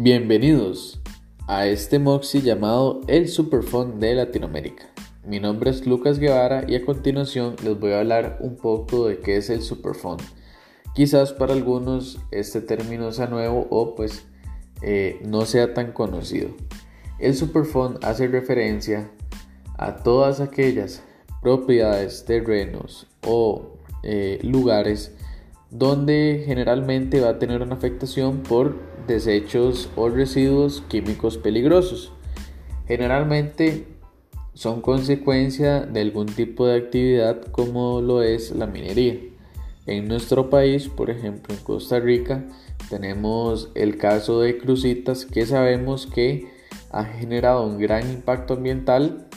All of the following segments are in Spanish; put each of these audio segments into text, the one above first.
Bienvenidos a este Moxie llamado el Superfund de Latinoamérica. Mi nombre es Lucas Guevara y a continuación les voy a hablar un poco de qué es el Superfund. Quizás para algunos este término sea nuevo o pues eh, no sea tan conocido. El Superfund hace referencia a todas aquellas propiedades, terrenos o eh, lugares donde generalmente va a tener una afectación por desechos o residuos químicos peligrosos. Generalmente son consecuencia de algún tipo de actividad como lo es la minería. En nuestro país, por ejemplo en Costa Rica, tenemos el caso de Crucitas que sabemos que ha generado un gran impacto ambiental.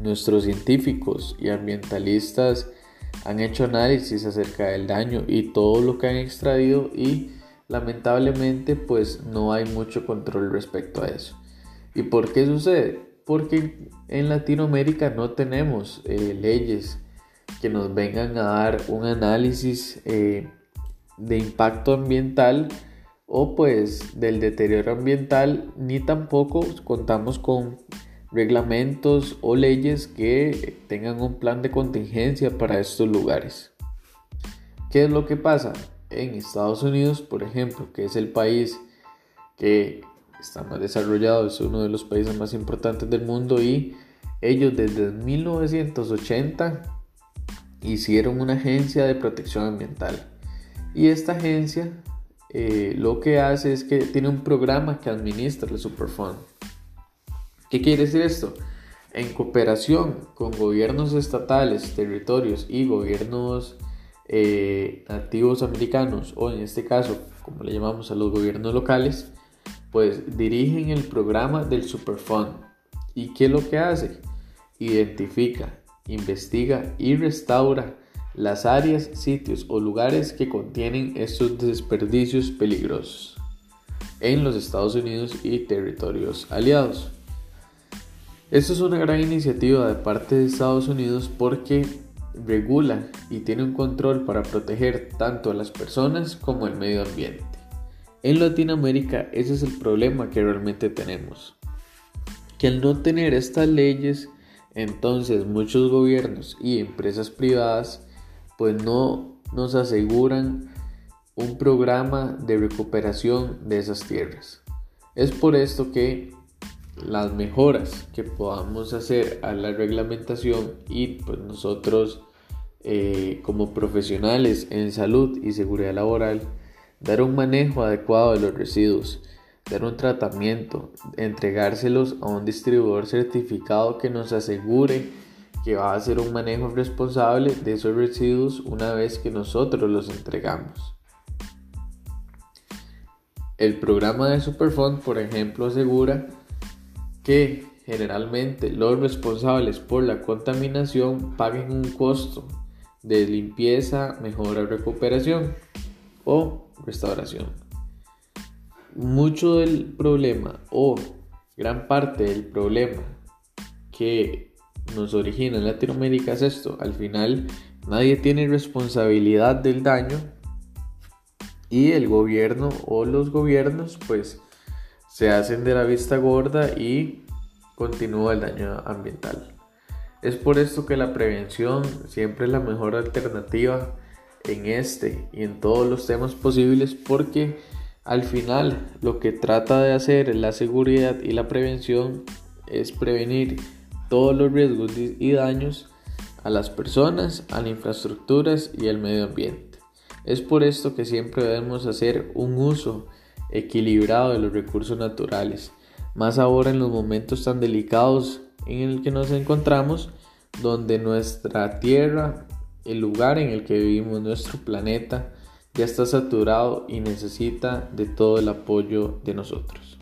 Nuestros científicos y ambientalistas han hecho análisis acerca del daño y todo lo que han extraído y lamentablemente pues no hay mucho control respecto a eso. ¿Y por qué sucede? Porque en Latinoamérica no tenemos eh, leyes que nos vengan a dar un análisis eh, de impacto ambiental o pues del deterioro ambiental, ni tampoco contamos con reglamentos o leyes que tengan un plan de contingencia para estos lugares. ¿Qué es lo que pasa? En Estados Unidos, por ejemplo, que es el país que está más desarrollado, es uno de los países más importantes del mundo y ellos desde 1980 hicieron una agencia de protección ambiental. Y esta agencia eh, lo que hace es que tiene un programa que administra el Superfund. ¿Qué quiere decir esto? En cooperación con gobiernos estatales, territorios y gobiernos eh, nativos americanos o en este caso, como le llamamos a los gobiernos locales, pues dirigen el programa del Superfund. ¿Y qué es lo que hace? Identifica, investiga y restaura las áreas, sitios o lugares que contienen estos desperdicios peligrosos en los Estados Unidos y territorios aliados. Esto es una gran iniciativa de parte de Estados Unidos porque regula y tiene un control para proteger tanto a las personas como el medio ambiente. En Latinoamérica ese es el problema que realmente tenemos. Que al no tener estas leyes, entonces muchos gobiernos y empresas privadas pues no nos aseguran un programa de recuperación de esas tierras. Es por esto que las mejoras que podamos hacer a la reglamentación y pues nosotros eh, como profesionales en salud y seguridad laboral, dar un manejo adecuado de los residuos, dar un tratamiento, entregárselos a un distribuidor certificado que nos asegure que va a hacer un manejo responsable de esos residuos una vez que nosotros los entregamos. El programa de Superfund, por ejemplo, asegura que generalmente los responsables por la contaminación paguen un costo de limpieza, mejora, recuperación o restauración. Mucho del problema o gran parte del problema que nos origina en Latinoamérica es esto. Al final nadie tiene responsabilidad del daño y el gobierno o los gobiernos pues se hacen de la vista gorda y continúa el daño ambiental. Es por esto que la prevención siempre es la mejor alternativa en este y en todos los temas posibles porque al final lo que trata de hacer la seguridad y la prevención es prevenir todos los riesgos y daños a las personas, a las infraestructuras y al medio ambiente. Es por esto que siempre debemos hacer un uso equilibrado de los recursos naturales, más ahora en los momentos tan delicados en el que nos encontramos, donde nuestra tierra, el lugar en el que vivimos, nuestro planeta, ya está saturado y necesita de todo el apoyo de nosotros.